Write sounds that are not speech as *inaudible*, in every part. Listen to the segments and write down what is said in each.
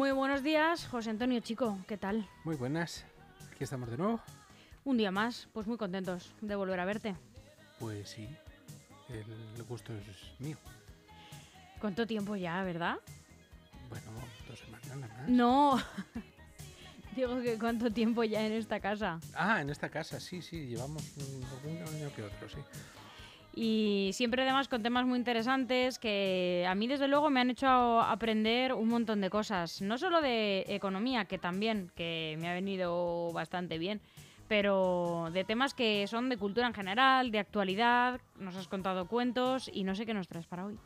Muy buenos días, José Antonio Chico, ¿qué tal? Muy buenas, aquí estamos de nuevo. Un día más, pues muy contentos de volver a verte. Pues sí, el gusto es mío. ¿Cuánto tiempo ya, verdad? Bueno, dos semanas nada más. No, *laughs* digo que cuánto tiempo ya en esta casa. Ah, en esta casa, sí, sí, llevamos un, un año que otro, sí. Y siempre además con temas muy interesantes que a mí desde luego me han hecho aprender un montón de cosas. No solo de economía, que también, que me ha venido bastante bien, pero de temas que son de cultura en general, de actualidad, nos has contado cuentos y no sé qué nos traes para hoy.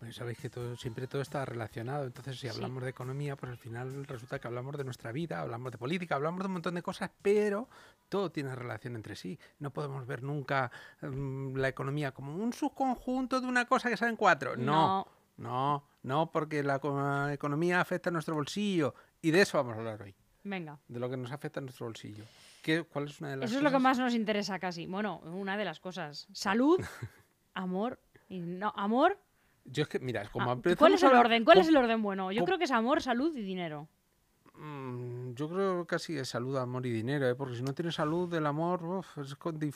Pues sabéis que todo, siempre todo está relacionado, entonces si Sí. hablamos de economía, pues al final resulta que hablamos de nuestra vida, hablamos de política, hablamos de un montón de cosas, pero todo tiene relación entre sí. No podemos ver nunca mm, la economía como un subconjunto de una cosa que salen cuatro. No, no, no, porque la co- economía afecta a nuestro bolsillo y de eso vamos a hablar hoy, Venga. de lo que nos afecta a nuestro bolsillo. ¿Qué, ¿Cuál es una de las Eso es lo que más nos interesa casi. Bueno, una de las cosas. Salud, *laughs* amor y no amor. Yo es que, mira, como ah, ¿Cuál es el orden? ¿Cuál es el orden bueno? Yo creo que es amor, salud y dinero. Mm, Yo creo que casi es salud, amor y dinero, ¿eh? porque si no tienes salud, el amor uf, es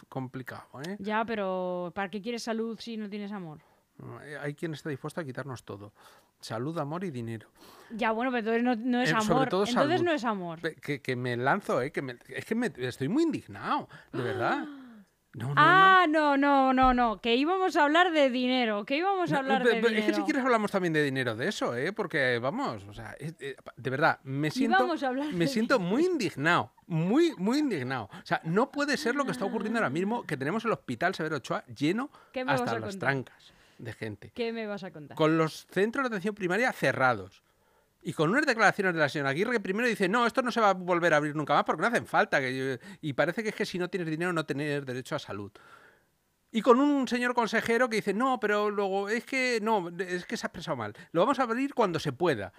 complicado. ¿eh? Ya, pero ¿para qué quieres salud si no tienes amor? Mm, Hay quien está dispuesto a quitarnos todo. Salud, amor y dinero. Ya, bueno, pero entonces no, no es Eh, sobre amor. todo entonces salud. no es amor. Que, que me lanzo, ¿eh? que me- es que me, estoy muy indignado, de verdad. *gasps* No, no. Ah, no, no, no, no. Que íbamos a hablar de dinero. Que íbamos a hablar de dinero. Es que si quieres hablamos también de dinero de eso, ¿eh? Porque vamos, o sea, es- eh, de verdad, me siento, me siento muy indignado, muy, muy indignado. O sea, no puede ser lo que está ocurriendo ahora mismo, que tenemos el hospital Severo Ochoa lleno ¿Qué me vas hasta las trancas de gente, ¿Qué me vas a contar? con los centros de atención primaria cerrados. Y con unas declaraciones de la señora Aguirre primero dice, no, esto no se va a volver a abrir nunca más porque no hacen falta. que yo-". Y parece que es que si no tienes dinero no tienes derecho a salud. Y con un señor consejero que dice, no, pero luego es que no, es que se ha expresado mal. Lo vamos a abrir cuando se pueda.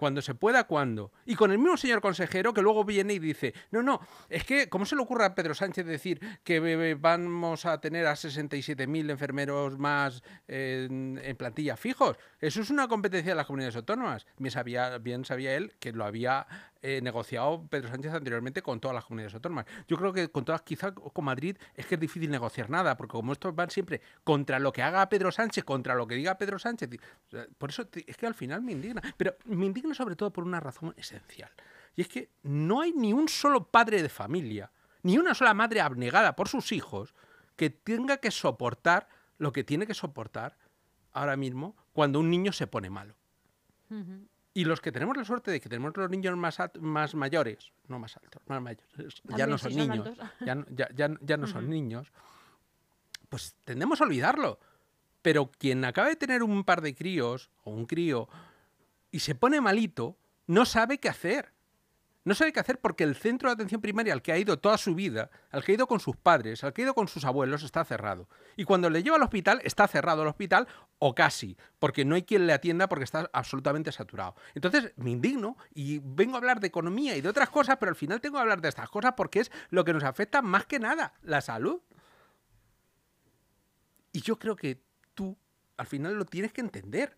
Cuando se pueda, ¿cuándo? Y con el mismo señor consejero que luego viene y dice, no, no, es que, ¿cómo se le ocurre a Pedro Sánchez decir que eh, vamos a tener a 67.000 enfermeros más eh, en, en plantilla fijos? Eso es una competencia de las comunidades autónomas. Bien sabía, bien sabía él que lo había eh, negociado Pedro Sánchez anteriormente con todas las comunidades autónomas. Yo creo que con todas, quizá con Madrid, es que es difícil negociar nada, porque como estos van siempre contra lo que haga Pedro Sánchez, contra lo que diga Pedro Sánchez, por eso es que al final me indigna. Pero me indigna sobre todo por una razón esencial. Y es que no hay ni un solo padre de familia, ni una sola madre abnegada por sus hijos que tenga que soportar lo que tiene que soportar ahora mismo cuando un niño se pone malo. Ujú. Y los que tenemos la suerte de que tenemos los niños más, más mayores, no más altos, más mayores, ya no son son niños, ya, ya, ya- ya no son niños, pues tendemos a olvidarlo. Pero quien acaba de tener un par de críos o un crío y se pone malito, no sabe qué hacer. No sabe qué hacer porque el centro de atención primaria al que ha ido toda su vida, al que ha ido con sus padres, al que ha ido con sus abuelos, está cerrado. Y cuando le lleva al hospital, está cerrado el hospital o casi, porque no hay quien le atienda porque está absolutamente saturado. Entonces me indigno y vengo a hablar de economía y de otras cosas, pero al final tengo que hablar de estas cosas porque es lo que nos afecta más que nada, la salud. Y yo creo que tú al final lo tienes que entender.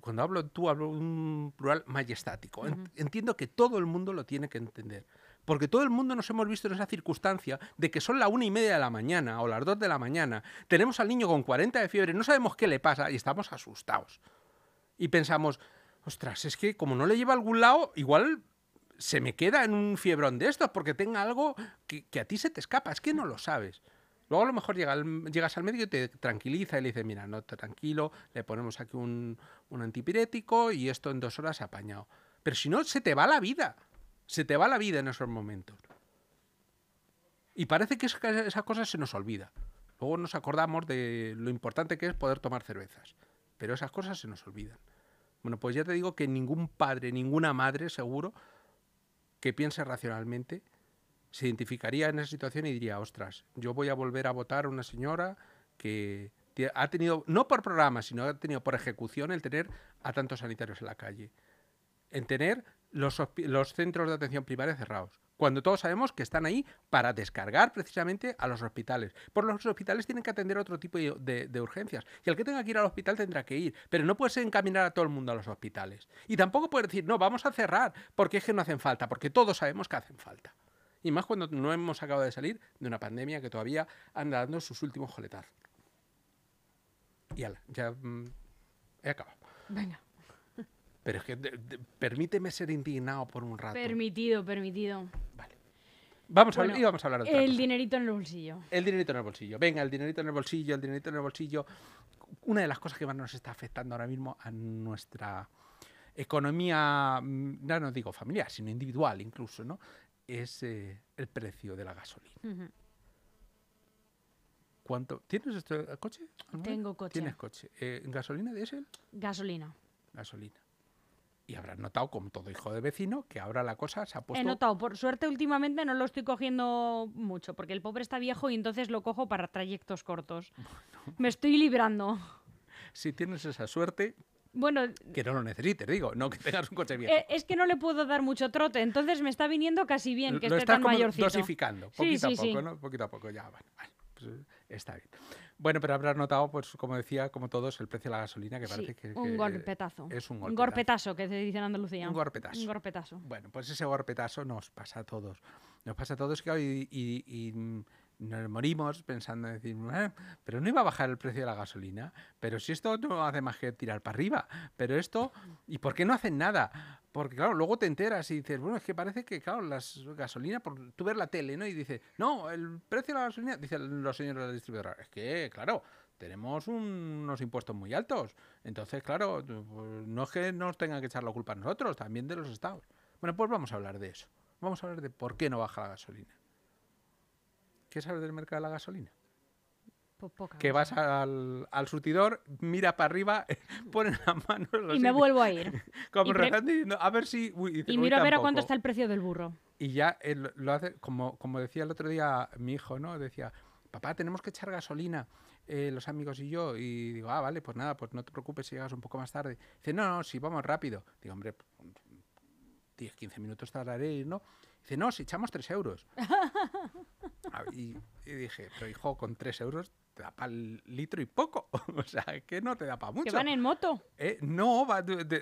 Cuando hablo tú, hablo un plural majestático. En- Entiendo que todo el mundo lo tiene que entender. Porque todo el mundo nos hemos visto en esa circunstancia de que son la una y media de la mañana o las dos de la mañana. Tenemos al niño con 40 de fiebre, no sabemos qué le pasa y estamos asustados. Y pensamos, ostras, es que como no le lleva a algún lado, igual se me queda en un fiebrón de estos porque tenga algo que, que a ti se te escapa. Es que no lo sabes. Luego a lo mejor llegas al médico y te tranquiliza y le dice, mira, no, te tranquilo, le ponemos aquí un, un antipirético y esto en dos horas apañado. Pero si no, se te va la vida. Se te va la vida en esos momentos. Y parece que esa cosa se nos olvida. Luego nos acordamos de lo importante que es poder tomar cervezas. Pero esas cosas se nos olvidan. Bueno, pues ya te digo que ningún padre, ninguna madre, seguro, que piense racionalmente, se identificaría en esa situación y diría, ostras, yo voy a volver a votar a una señora que ha tenido, no por programa, sino ha tenido por ejecución el tener a tantos sanitarios en la calle. En tener los, los centros de atención primaria cerrados. cuando todos sabemos que están ahí para descargar precisamente a los hospitales. Por los hospitales tienen que atender otro tipo de, de urgencias. Y el que tenga que ir al hospital tendrá que ir, pero no puedes encaminar a todo el mundo a los hospitales. Y tampoco puedes decir, no, vamos a cerrar, porque es que no hacen falta, porque todos sabemos que hacen falta. Y más cuando no hemos acabado de salir de una pandemia que todavía anda dando sus últimos joletazos. Y ala, ya mm, he acabado. Venga. Pero es que permíteme ser indignado por un rato. Permitido, permitido. Vale. Vamos a, y vamos a hablar de otra El dinerito en el bolsillo. El dinerito en el bolsillo. Venga, el dinerito en el bolsillo, el dinerito en el bolsillo. Una de las cosas que más nos está afectando ahora mismo a nuestra economía, mm, no, no digo familiar, sino individual incluso, ¿no? Es eh, el precio de la gasolina. ¿Cuánto? ¿Tienes este coche? Tengo coche. ¿Tienes coche? Eh, ¿Gasolina, diésel? Gasolina. Gasolina. Y habrás notado, como todo hijo de vecino, que ahora la cosa se ha puesto... He notado, por suerte últimamente no lo estoy cogiendo mucho, porque el pobre está viejo y entonces lo cojo para trayectos cortos. *laughs* Me estoy librando. Si tienes esa suerte, bueno, que no lo necesites, digo, no que tengas un coche viejo. Eh, es que no le puedo dar mucho trote, entonces me está viniendo casi bien que esté tan mayorcito. dosificando, poquito a poco, ¿no? Poquito a poco, ya, bueno, pues está bien. Bueno, pero habrás notado, pues como decía, como todos, el precio de la gasolina, que parece que, Un golpetazo. Es un golpetazo. Un golpetazo, que se dice en Andalucía. Un golpetazo. Un golpetazo. Bueno, pues ese golpetazo nos pasa a todos. Nos pasa a todos que hoy y nos morimos pensando en decir, ah, pero no iba a bajar el precio de la gasolina, pero si esto no hace más que tirar para arriba, pero esto, ¿y por qué no hacen nada? Porque claro, luego te enteras y dices, bueno, es que parece que, claro, las gasolinas, por tú ver la tele, ¿no? Y dice, no, el precio de la gasolina, dicen los señores de la distribuidora, es que, claro, tenemos unos impuestos muy altos, entonces, claro, pues, no es que nos tengan que echar la culpa a nosotros, también de los estados. Bueno, pues vamos a hablar de eso. Vamos a hablar de por qué no baja la gasolina. ¿Qué sabes del mercado de la gasolina? Pues que vas al, al, surtidor, mira para arriba, *laughs* ponen la mano. Y me vuelvo a ir. *laughs* como rezando a ver si. y miro a ver a cuánto está el precio del burro. Y ya lo hace, como, como decía el otro día mi hijo, ¿no? Decía, papá, tenemos que echar gasolina. Eh, los amigos y yo, y digo, ah, vale, pues nada, pues no te preocupes si llegas un poco más tarde. Dice, no, no, si vamos rápido. Digo, hombre, 10, 15 minutos tardaré, ¿no? Dice, no, si echamos 3 euros. *laughs* y, y, dije, pero hijo, con 3 euros te da para el litro y poco. *laughs* o sea, que no te da para mucho. ¿Que van en moto? Eh, no,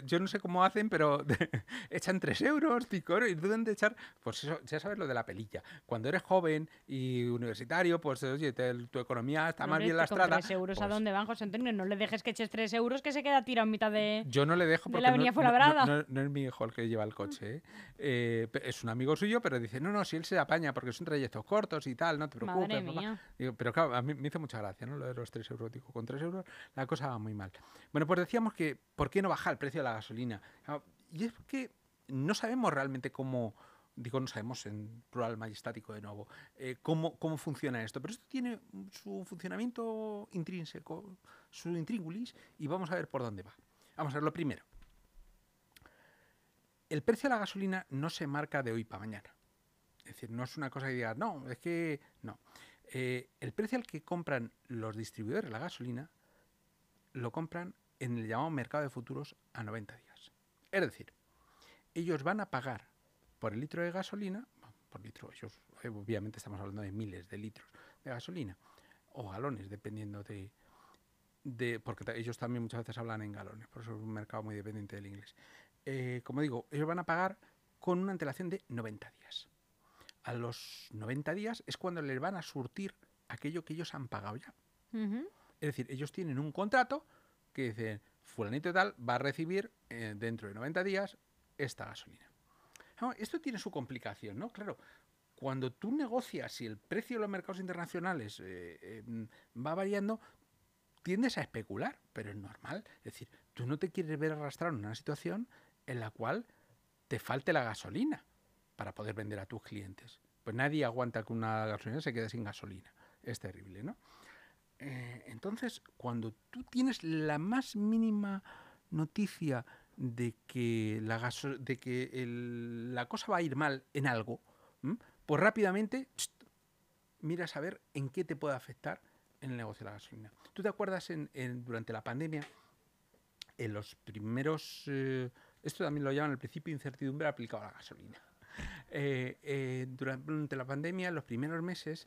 yo no sé cómo hacen, pero *laughs* echan 3 euros, 5 euros, y deben de echar, pues eso, ya sabes lo de la pelilla. Cuando eres joven y universitario, pues oye, tu economía está más bien lastrada. 3 euros a pues dónde van, José Antonio? No le dejes que eches 3 euros que se queda tirado en mitad de. Yo no le dejo porque la avenida no, no, no, no, es mi hijo el que lleva el coche. ¿eh? Eh, es un amigo suyo, pero dice, no, no, si él se apaña porque son trayectos cortos y tal, no te preocupes. Madre mía. pero claro, a mí me hizo mucha gracia, ¿no? Lo de los 3 euros. Digo, con 3 euros la cosa va muy mal. Bueno, pues decíamos que, ¿por qué no baja el precio de la gasolina? Y es que no sabemos realmente cómo, digo, no sabemos en plural majestático de nuevo, eh, cómo, cómo funciona esto. Pero esto tiene su funcionamiento intrínseco, su intríngulis, y vamos a ver por dónde va. Vamos a ver lo primero. El precio de la gasolina no se marca de hoy para mañana. Es decir, no es una cosa que digas, no, es que no. Eh, el precio al que compran los distribuidores la gasolina lo compran en el llamado mercado de futuros a 90 días. Es decir, ellos van a pagar por el litro de gasolina, por litro, ellos, eh, obviamente estamos hablando de miles de litros de gasolina, o galones, dependiendo de, porque ellos también muchas veces hablan en galones, por eso es un mercado muy dependiente del inglés. Eh, como digo, ellos van a pagar con una antelación de 90 días a los 90 días es cuando les van a surtir aquello que ellos han pagado ya. Es decir, ellos tienen un contrato que dice, fulanito tal va a recibir eh, dentro de 90 días esta gasolina. esto tiene su complicación, ¿no? Claro, cuando tú negocias y el precio de los mercados internacionales eh, em, va variando, tiendes a especular, pero es normal. Es decir, tú no te quieres ver arrastrado en una situación en la cual te falte la gasolina para poder vender a tus clientes. Pues nadie aguanta que una gasolina se quede sin gasolina. Es terrible, ¿no? Eh, entonces, cuando tú tienes la más mínima noticia de que la, de que la cosa va a ir mal en algo, pues rápidamente miras a ver en qué te puede afectar en el negocio de la gasolina. ¿Tú te acuerdas en, durante la pandemia, en los primeros... Eh, esto también lo llaman el principio incertidumbre aplicado a la gasolina. Eh, eh, durante la pandemia, en los primeros meses,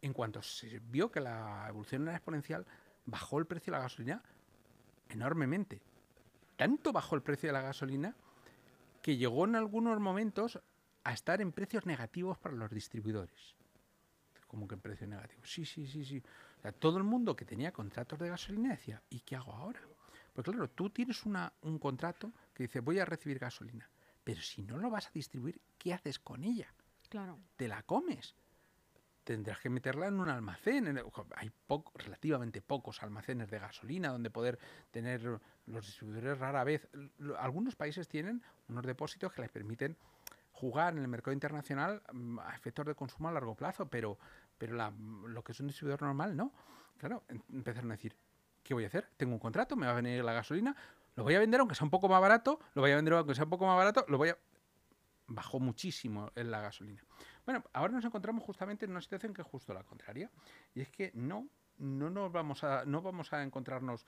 en cuanto se vio que la evolución era exponencial, bajó el precio de la gasolina enormemente. Tanto bajó el precio de la gasolina que llegó en algunos momentos a estar en precios negativos para los distribuidores. Como que en precios negativos. Sí, sí, sí, sí. todo el mundo que tenía contratos de gasolina decía, ¿y qué hago ahora? Pues claro, tú tienes una, un contrato que dice, voy a recibir gasolina. Pero si no lo vas a distribuir, ¿qué haces con ella? Claro. Te la comes. Tendrás que meterla en un almacén. hay poco, relativamente pocos almacenes de gasolina donde poder tener los distribuidores rara vez. Algunos países tienen unos depósitos que les permiten jugar en el mercado internacional mm, a efectos de consumo a largo plazo, pero, pero lo que es un distribuidor normal no. Claro, em, empezaron a decir, ¿qué voy a hacer? Tengo un contrato, me va a venir la gasolina, lo voy a vender aunque sea un poco más barato, lo voy a vender aunque sea un poco más barato, lo voy a... Bajó muchísimo en la gasolina. Bueno, ahora nos encontramos justamente en una situación que es justo la contraria. Y es que no, no nos vamos a, no vamos a encontrarnos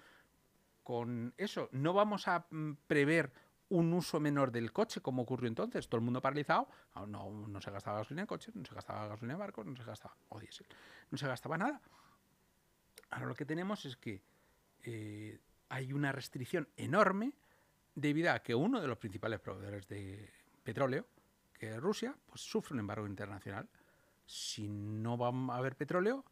con eso. No vamos a mm, prever un uso menor del coche, como ocurrió entonces. Todo el mundo paralizado. Ah, no, no, se gastaba gasolina en coches, no se gastaba gasolina en barcos, no se gastaba, o diésel, no se gastaba nada. Ahora lo que tenemos es que eh, hay una restricción enorme debido a que uno de los principales proveedores de petróleo, que es Rusia, pues sufre un embargo internacional. Si no va a haber petróleo,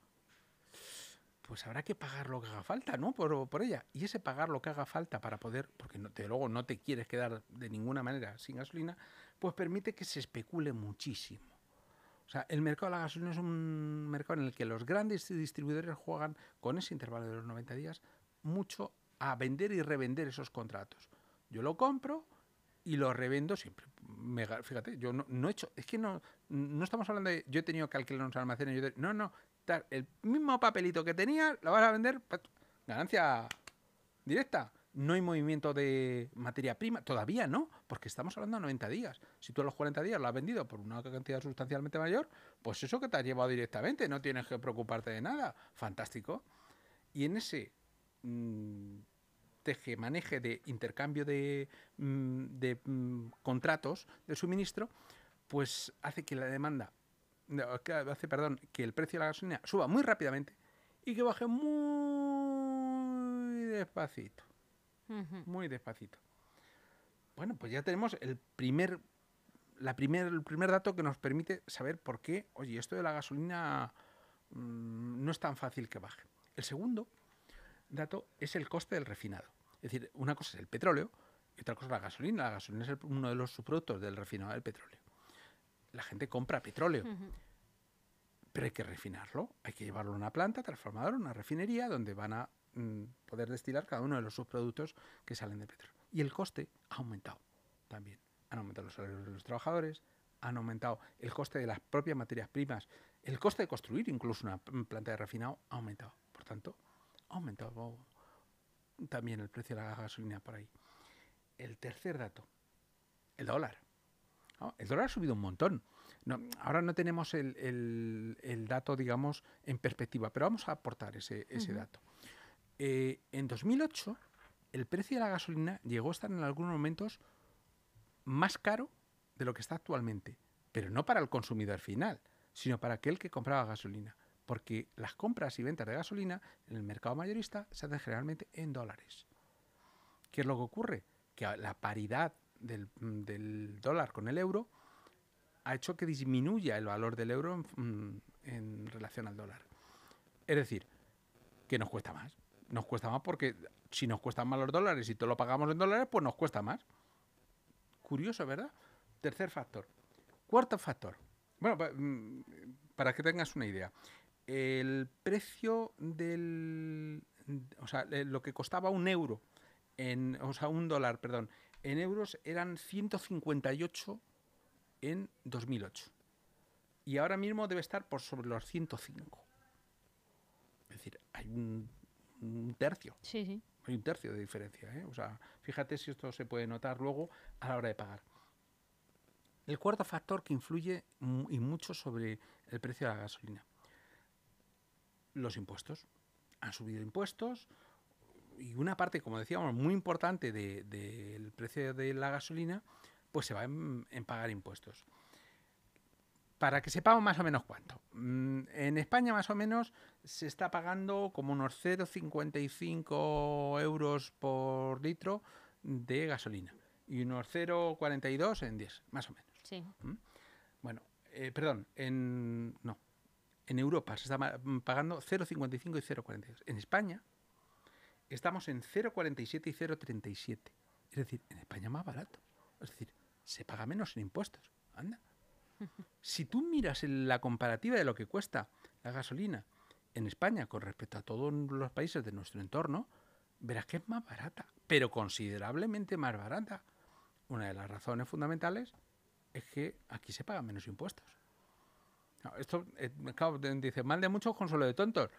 pues habrá que pagar lo que haga falta, ¿no? Por, por ella. Y ese pagar lo que haga falta para poder, porque no, luego no te quieres quedar de ninguna manera sin gasolina, pues permite que se especule muchísimo. O sea, el mercado de la gasolina es un mercado en el que los grandes distribuidores juegan con ese intervalo de los 90 días mucho a vender y revender esos contratos. Yo lo compro y lo revendo siempre. fíjate, yo no, he hecho, es que no, no estamos hablando de yo he tenido que alquilar unos almacenes, no, no, el mismo papelito que tenía, lo vas a vender, ganancia directa. No hay movimiento de materia prima, todavía no, porque estamos hablando de 90 días. Si tú a los 40 días lo has vendido por una cantidad sustancialmente mayor, pues eso que te ha llevado directamente, no tienes que preocuparte de nada. Fantástico. Y en ese mmm, teje maneje de intercambio de, mm, de mm, contratos de suministro, pues hace que la demanda hace, perdón, que el precio de la gasolina suba muy rápidamente y que baje muy despacito. Muy despacito. Bueno, pues ya tenemos el primer, la primer, el primer dato que nos permite saber por qué, oye, esto de la gasolina mm, no es tan fácil que baje. El segundo dato es el coste del refinado. Es decir, una cosa es el petróleo y otra cosa es la gasolina. La gasolina es uno de los subproductos del refinado del petróleo la gente compra petróleo. Pero hay que refinarlo, hay que llevarlo a una planta transformadora, una refinería, donde van a mm, poder destilar cada uno de los subproductos que salen del petróleo. Y el coste ha aumentado también. Han aumentado los salarios de los trabajadores, han aumentado el coste de las propias materias primas, el coste de construir incluso una planta de refinado ha aumentado. Por tanto, aumentado también el precio de la gasolina por ahí. El tercer dato, el dólar. El dólar ha subido un montón. ahora no tenemos el, dato, digamos, en perspectiva, pero vamos a aportar ese, dato. Eh, en 2008, el precio de la gasolina llegó a estar en algunos momentos más caro de lo que está actualmente, pero no para el consumidor final, sino para aquel que compraba gasolina, porque las compras y ventas de gasolina en el mercado mayorista se hacen generalmente en dólares. ¿Qué es lo que ocurre? Que la paridad del, dólar con el euro ha hecho que disminuya el valor del euro en, mm, relación al dólar. Es decir, que nos cuesta más. Nos cuesta más porque si nos cuestan más los dólares y todo lo pagamos en dólares, pues nos cuesta más. Curioso, ¿verdad? Tercer factor. Cuarto factor. Bueno, mm, para que tengas una idea. El precio del... O sea, lo que costaba un euro, en, o sea, un dólar, perdón, en euros eran 158 en 2008. Y ahora mismo debe estar por sobre los 105. Es decir, hay un, tercio. Sí, sí. Hay un tercio de diferencia. ¿eh? O sea, fíjate si esto se puede notar luego a la hora de pagar. El cuarto factor que influye y mucho sobre el precio de la gasolina. Los impuestos. Han subido impuestos, y una parte, como decíamos, muy importante del precio de la gasolina, pues se va en, pagar impuestos. para que sepamos más o menos cuánto. Mm, En España más o menos se está pagando como unos 0,55 euros por litro de gasolina y unos 0,42 en 10, más o menos. Sí. Bueno, eh, perdón, en no, en Europa se está mm, pagando 0,55 y 0,42. En España estamos en 0,47 y 0,37. Es decir, en España más barato. Es decir, se paga menos en impuestos. Anda. *laughs* Si tú miras la comparativa de lo que cuesta la gasolina en España con respecto a todos los países de nuestro entorno, verás que es más barata, pero considerablemente más barata. Una de las razones fundamentales es que aquí se pagan menos impuestos. No, esto, eh, claro, dice, mal de muchos, consuelo de tontos.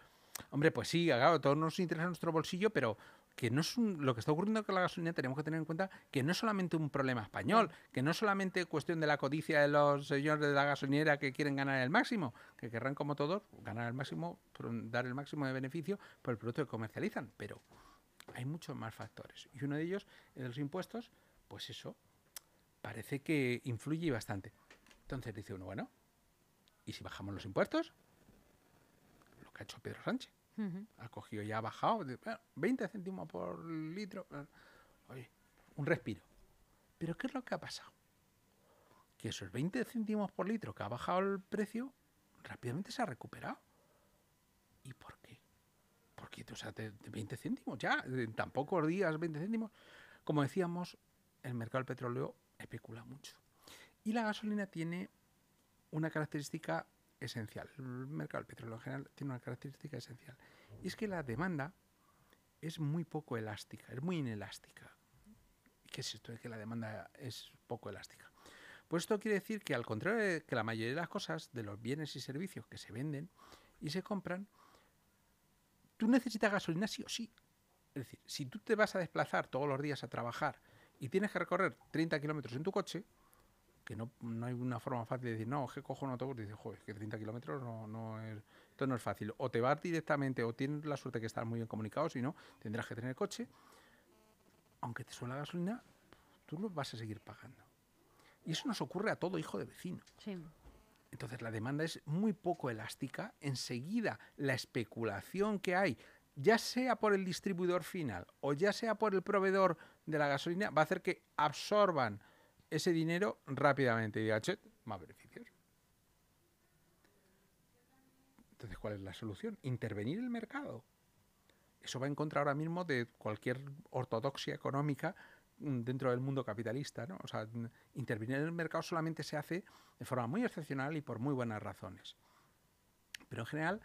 Hombre, pues sí, claro, todos nos interesa nuestro bolsillo, pero que no es un- lo que está ocurriendo con la gasolina tenemos que tener en cuenta que no es solamente un problema español, que no es solamente cuestión de la codicia de los señores de la gasolinera que quieren ganar el máximo, que querrán como todos ganar el máximo, dar el máximo de beneficio por el producto que comercializan, pero hay muchos más factores y uno de ellos es los impuestos, pues eso parece que influye bastante. Entonces dice uno, bueno, ¿y si bajamos los impuestos? Lo que ha hecho Pedro Sánchez ha cogido y ha bajado de, bueno, 20 céntimos por litro. eh, Oye, un respiro. Pero ¿qué es lo que ha pasado? Que esos 20 céntimos por litro que ha bajado el precio, rápidamente se ha recuperado. ¿Y por qué? Porque, o sea, de, de 20 céntimos ya, en tan pocos días 20 céntimos. Como decíamos, el mercado del petróleo especula mucho. Y la gasolina tiene una característica esencial. El mercado del petróleo en general tiene una característica esencial. Y es que la demanda es muy poco elástica, es muy inelástica. ¿Qué es esto de que la demanda es poco elástica? Pues esto quiere decir que al contrario de que la mayoría de las cosas, de los bienes y servicios que se venden y se compran, tú necesitas gasolina sí o sí. Es decir, si tú te vas a desplazar todos los días a trabajar y tienes que recorrer 30 kilómetros en tu coche, que no, no hay una forma fácil de decir, no, es que cojo un autobús y dices, joder, que 30 kilómetros no, no es, esto no es fácil. O te vas directamente, o tienes la suerte que estás muy bien comunicado, si no, tendrás que tener coche. Aunque te suela la gasolina, tú lo vas a seguir pagando. Y eso nos ocurre a todo hijo de vecino. Sí. Entonces la demanda es muy poco elástica. Enseguida la especulación que hay, ya sea por el distribuidor final o ya sea por el proveedor de la gasolina, va a hacer que absorban ese dinero rápidamente y digan, "Che, más beneficios. Entonces, ¿cuál es la solución? Intervenir el mercado. Eso va en contra ahora mismo de cualquier ortodoxia económica mm, dentro del mundo capitalista, ¿no? O sea, intervenir en el mercado solamente se hace de forma muy excepcional y por muy buenas razones. Pero en general,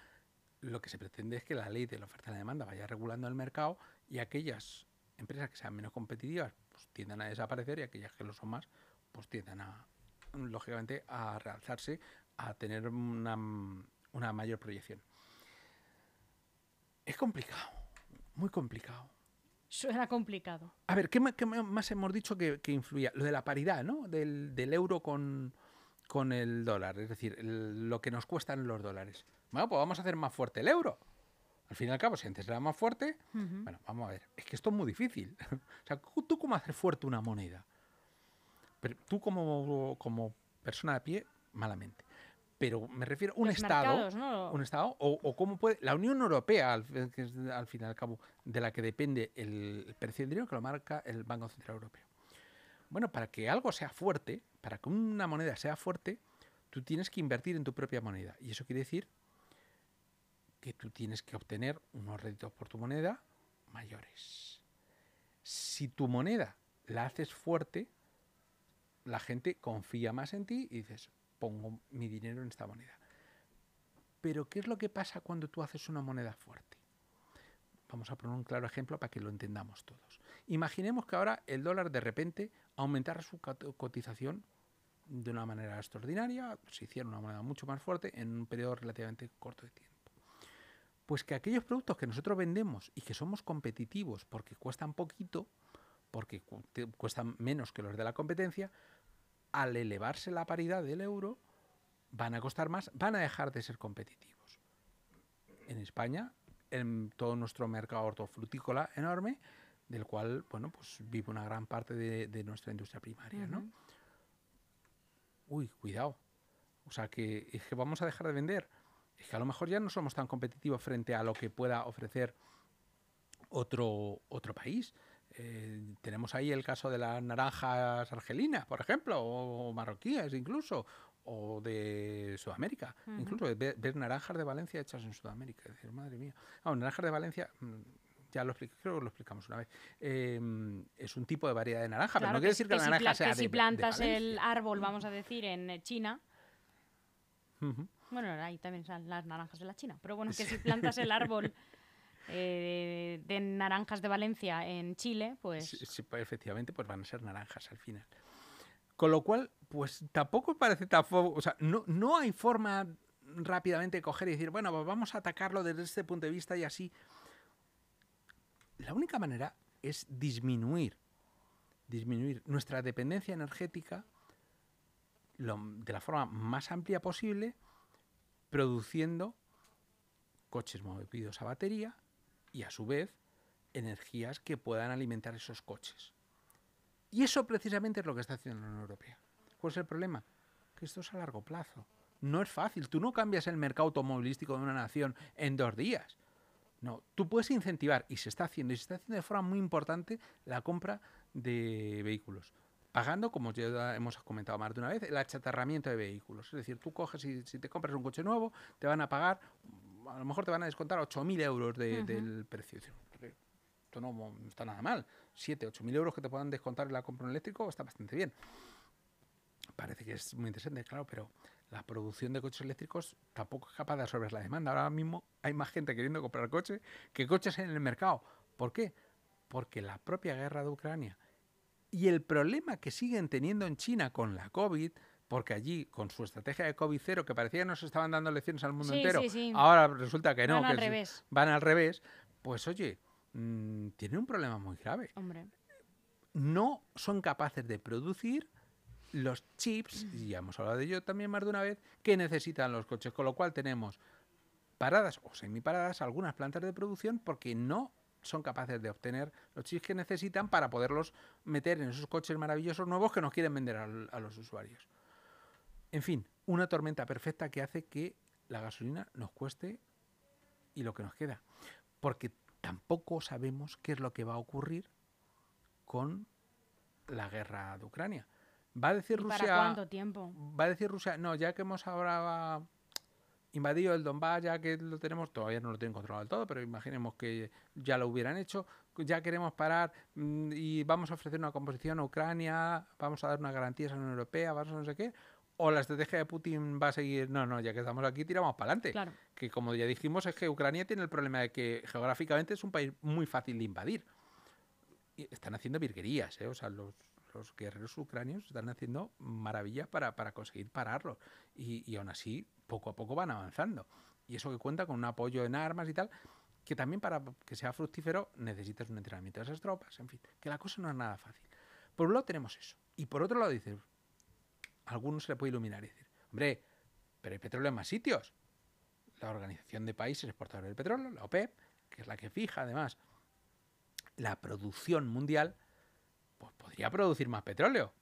lo que se pretende es que la ley de la oferta y la demanda vaya regulando el mercado y aquellas empresas que sean menos competitivas pues tiendan a desaparecer y aquellas que lo son más pues tiendan a, lógicamente, a realzarse, a tener una, una mayor proyección. Es complicado, muy complicado. Suena complicado. A ver, ¿qué, más hemos dicho que, que influía? Lo de la paridad, ¿no? Del, del euro con, con el dólar, es decir, el- lo que nos cuestan los dólares. Bueno, pues vamos a hacer más fuerte el euro. Al fin y al cabo, si antes era más fuerte, bueno, vamos a ver, es que esto es muy difícil. *laughs* o sea, ¿tú cómo hacer fuerte una moneda? Pero tú como, como persona de pie, malamente. Pero me refiero a un Los Estado, mercados, ¿no? un Estado, o, o cómo puede, la Unión Europea, al, que es al fin y al cabo de la que depende el, el precio del dinero, que lo marca el Banco Central Europeo. Bueno, para que algo sea fuerte, para que una moneda sea fuerte, tú tienes que invertir en tu propia moneda. Y eso quiere decir que tú tienes que obtener unos réditos por tu moneda mayores. Si tu moneda la haces fuerte, la gente confía más en ti y dices, pongo mi dinero en esta moneda. Pero ¿qué es lo que pasa cuando tú haces una moneda fuerte? Vamos a poner un claro ejemplo para que lo entendamos todos. Imaginemos que ahora el dólar de repente aumentara su cot- cotización de una manera extraordinaria, se hiciera una moneda mucho más fuerte en un periodo relativamente corto de tiempo. Pues que aquellos productos que nosotros vendemos y que somos competitivos porque cuestan poquito, porque cu- cuestan menos que los de la competencia, al elevarse la paridad del euro, van a costar más, van a dejar de ser competitivos. En España, en todo nuestro mercado hortofrutícola enorme, del cual, bueno, pues vive una gran parte de, de nuestra industria primaria, ¿no? Uy, cuidado. O sea, que, es que vamos a dejar de vender. Es que a lo mejor ya no somos tan competitivos frente a lo que pueda ofrecer otro, otro país. Eh, tenemos ahí el caso de las naranjas argelinas, por ejemplo, o marroquíes incluso, o de Sudamérica. Incluso ver, naranjas de Valencia hechas en Sudamérica. decir, madre mía. Ah, naranjas de Valencia, mm, ya lo expliqué, creo que lo explicamos una vez. Em, es un tipo de variedad de naranja, pero no quiere decir que, la naranja sea que si plantas el árbol, vamos a decir, en China. Bueno, ahí también son las naranjas de la China. Pero bueno, que si plantas el árbol *laughs* eh, de naranjas de Valencia en Chile, pues... Sí, pues, efectivamente, pues van a ser naranjas al final. Con lo cual, pues tampoco parece tan... O sea, no, no hay forma rápidamente de coger y decir, bueno, pues vamos a atacarlo desde este punto de vista y así. La única manera es disminuir, disminuir nuestra dependencia energética de la forma más amplia posible, produciendo coches movidos a batería y a su vez energías que puedan alimentar esos coches. Y eso precisamente es lo que está haciendo la Unión Europea. ¿Cuál es el problema? Que esto es a largo plazo. No es fácil. Tú no cambias el mercado automovilístico de una nación en dos días. No, tú puedes incentivar, y se está haciendo, y se está haciendo de forma muy importante, la compra de vehículos. Pagando, como ya hemos comentado más de una vez, el achatarramiento de vehículos. Es decir, tú coges y si te compras un coche nuevo, te van a pagar a lo mejor te van a descontar 8.000 euros del precio. Esto no está nada mal. 7, 8.000 euros que te puedan descontar en la compra un eléctrico está bastante bien. Parece que es muy interesante, claro, pero la producción de coches eléctricos tampoco es capaz de absorber la demanda. Ahora mismo hay más gente queriendo comprar coches que coches en el mercado. ¿Por qué? Porque la propia guerra de Ucrania y el problema que siguen teniendo en China con la COVID porque allí, con su estrategia de COVID cero, que parecía que nos estaban dando lecciones al mundo entero, ahora resulta que no, van, al, revés. van al revés, pues oye, mm, tiene un problema muy grave. No son capaces de producir los chips, y ya hemos hablado de ello también más de una vez, que necesitan los coches, con lo cual tenemos paradas o semiparadas algunas plantas de producción porque no son capaces de obtener los chips que necesitan para poderlos meter en esos coches maravillosos nuevos que nos quieren vender a los usuarios. En fin, una tormenta perfecta que hace que la gasolina nos cueste y lo que nos queda. Porque tampoco sabemos qué es lo que va a ocurrir con la guerra de Ucrania. Va a decir Rusia. ¿Para cuánto tiempo? Va a decir Rusia, no, ya que hemos ahora invadido el Donbass, ya que lo tenemos, todavía no lo tienen controlado del todo, pero imaginemos que ya lo hubieran hecho, ya queremos parar mm, y vamos a ofrecer una composición a Ucrania, vamos a dar una garantía a la Unión Europea, vamos a no sé qué, o la estrategia de Putin va a seguir, no, no, ya que estamos aquí, tiramos para adelante. Claro. Que como ya dijimos, es que Ucrania tiene el problema de que geográficamente es un país muy fácil de invadir. Y están haciendo virguerías, ¿eh? o sea, los, guerreros ucranios están haciendo maravillas para, conseguir pararlo. Y, y aún así, poco a poco van avanzando. Y eso que cuenta con un apoyo en armas y tal, que también para que sea fructífero necesitas un entrenamiento de esas tropas, en fin, que la cosa no es nada fácil. Por un lado tenemos eso. Y por otro lado dices, algunos se le puede iluminar y decir, hombre, pero hay petróleo en más sitios. La Organización de Países Exportadores del Petróleo, la OPEP, que es la que fija además la producción mundial, pues podría producir más petróleo.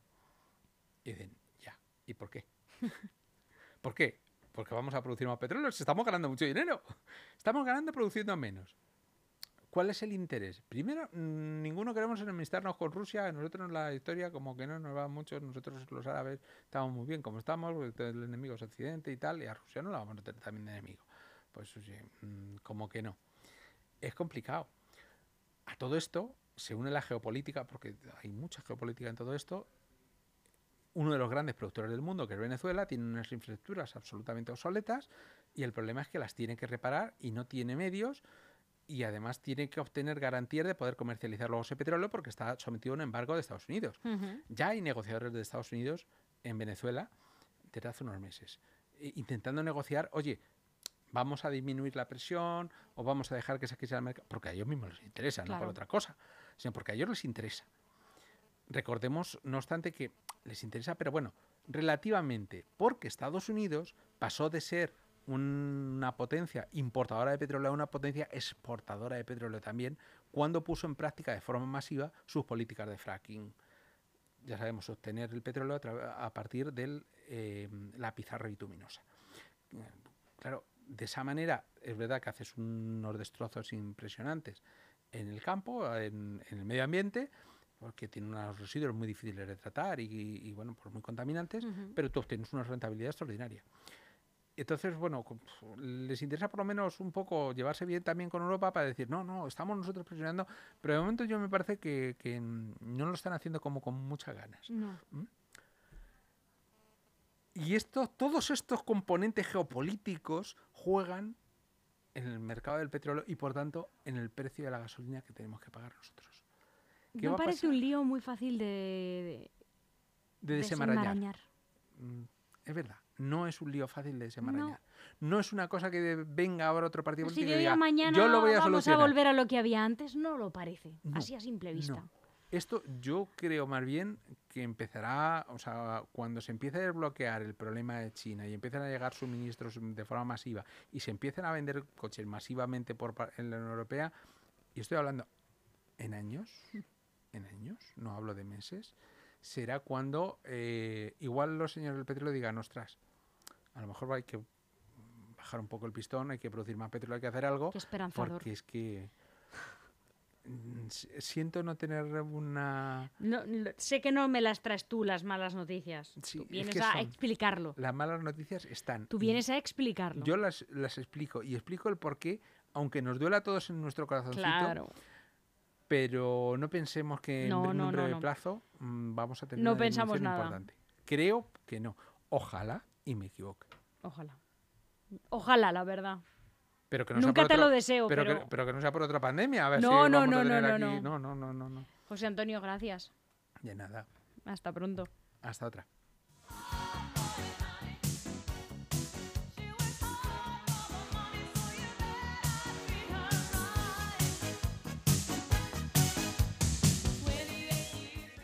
Y dicen, ya, ¿y por qué? *laughs* ¿Por qué? Porque vamos a producir más petróleo, estamos ganando mucho dinero. Estamos ganando produciendo menos. ¿Cuál es el interés? Primero, mm, ninguno queremos enemistarnos con Rusia. Nosotros en la historia como que no nos va mucho. Nosotros los árabes estamos muy bien como estamos. El enemigo es Occidente y tal. Y a Rusia no la vamos a tener también de enemigo. Pues oye, mm, como que no. Es complicado. A todo esto se une la geopolítica, porque hay mucha geopolítica en todo esto. Uno de los grandes productores del mundo, que es Venezuela, tiene unas infraestructuras absolutamente obsoletas y el problema es que las tiene que reparar y no tiene medios y además tiene que obtener garantías de poder comercializar luego ese petróleo porque está sometido a un embargo de Estados Unidos. Ya hay negociadores de Estados Unidos en Venezuela desde hace unos meses, intentando negociar, oye, vamos a disminuir la presión o vamos a dejar que se quede al mercado, porque a ellos mismos les interesa, no por otra cosa, sino porque a ellos les interesa. Recordemos, no obstante, que les interesa, pero bueno, relativamente, porque Estados Unidos pasó de ser una potencia importadora de petróleo a una potencia exportadora de petróleo también, cuando puso en práctica de forma masiva sus políticas de fracking. ya sabemos, obtener el petróleo a, partir de la pizarra bituminosa. Claro, de esa manera es verdad que haces unos destrozos impresionantes en el campo, en, en el medio ambiente, porque tiene unos residuos muy difíciles de tratar y, y, bueno, pues muy contaminantes, Ujú. pero tú obtienes una rentabilidad extraordinaria. Entonces, bueno, les interesa por lo menos un poco llevarse bien también con Europa para decir, no, no, estamos nosotros presionando, pero de momento yo me parece que, que no lo están haciendo como con muchas ganas. No. Y esto, todos estos componentes geopolíticos juegan en el mercado del petróleo y por tanto en el precio de la gasolina que tenemos que pagar nosotros. ¿Qué Me parece un lío muy fácil de, De de desenmarañar. desenmarañar. Mm, Es verdad, no es un lío fácil de desenmarañar. No, es una cosa que de- venga ahora otro partido Pues si político y diga, mañana yo lo voy a vamos a volver a lo que había antes, no lo parece. No, así a simple vista. No. Esto yo creo más bien que empezará, o sea, cuando se empiece a desbloquear el problema de China y empiecen a llegar suministros de forma masiva y se empiecen a vender coches masivamente por en la Unión Europea, y estoy hablando en años, *laughs* en años, no hablo de meses, será cuando eh, igual los señores del petróleo digan, ostras, a lo mejor hay que bajar un poco el pistón, hay que producir más petróleo, hay que hacer algo, Qué esperanzador. porque es que siento no tener una... No, sé que no me las traes tú las malas noticias. Sí, tú es vienes que a explicarlo. Las malas noticias están. Tú vienes a explicarlo. Yo las, las explico y explico el por qué, aunque nos duela a todos en nuestro corazoncito, claro. pero no pensemos que en, No, en no, un breve plazo mm, vamos a tener No una pensamos nada. importante. Creo que no. Ojalá y me equivoque. Ojalá. Ojalá, la verdad. Pero que no sea Nunca te otro- lo deseo, pero, pero... Que, pero que no sea por otra pandemia. A ver No, si no, vamos no, a no, tener no, aquí- no. no, no, no, no, no. José Antonio, gracias. De nada. Hasta pronto. Hasta otra.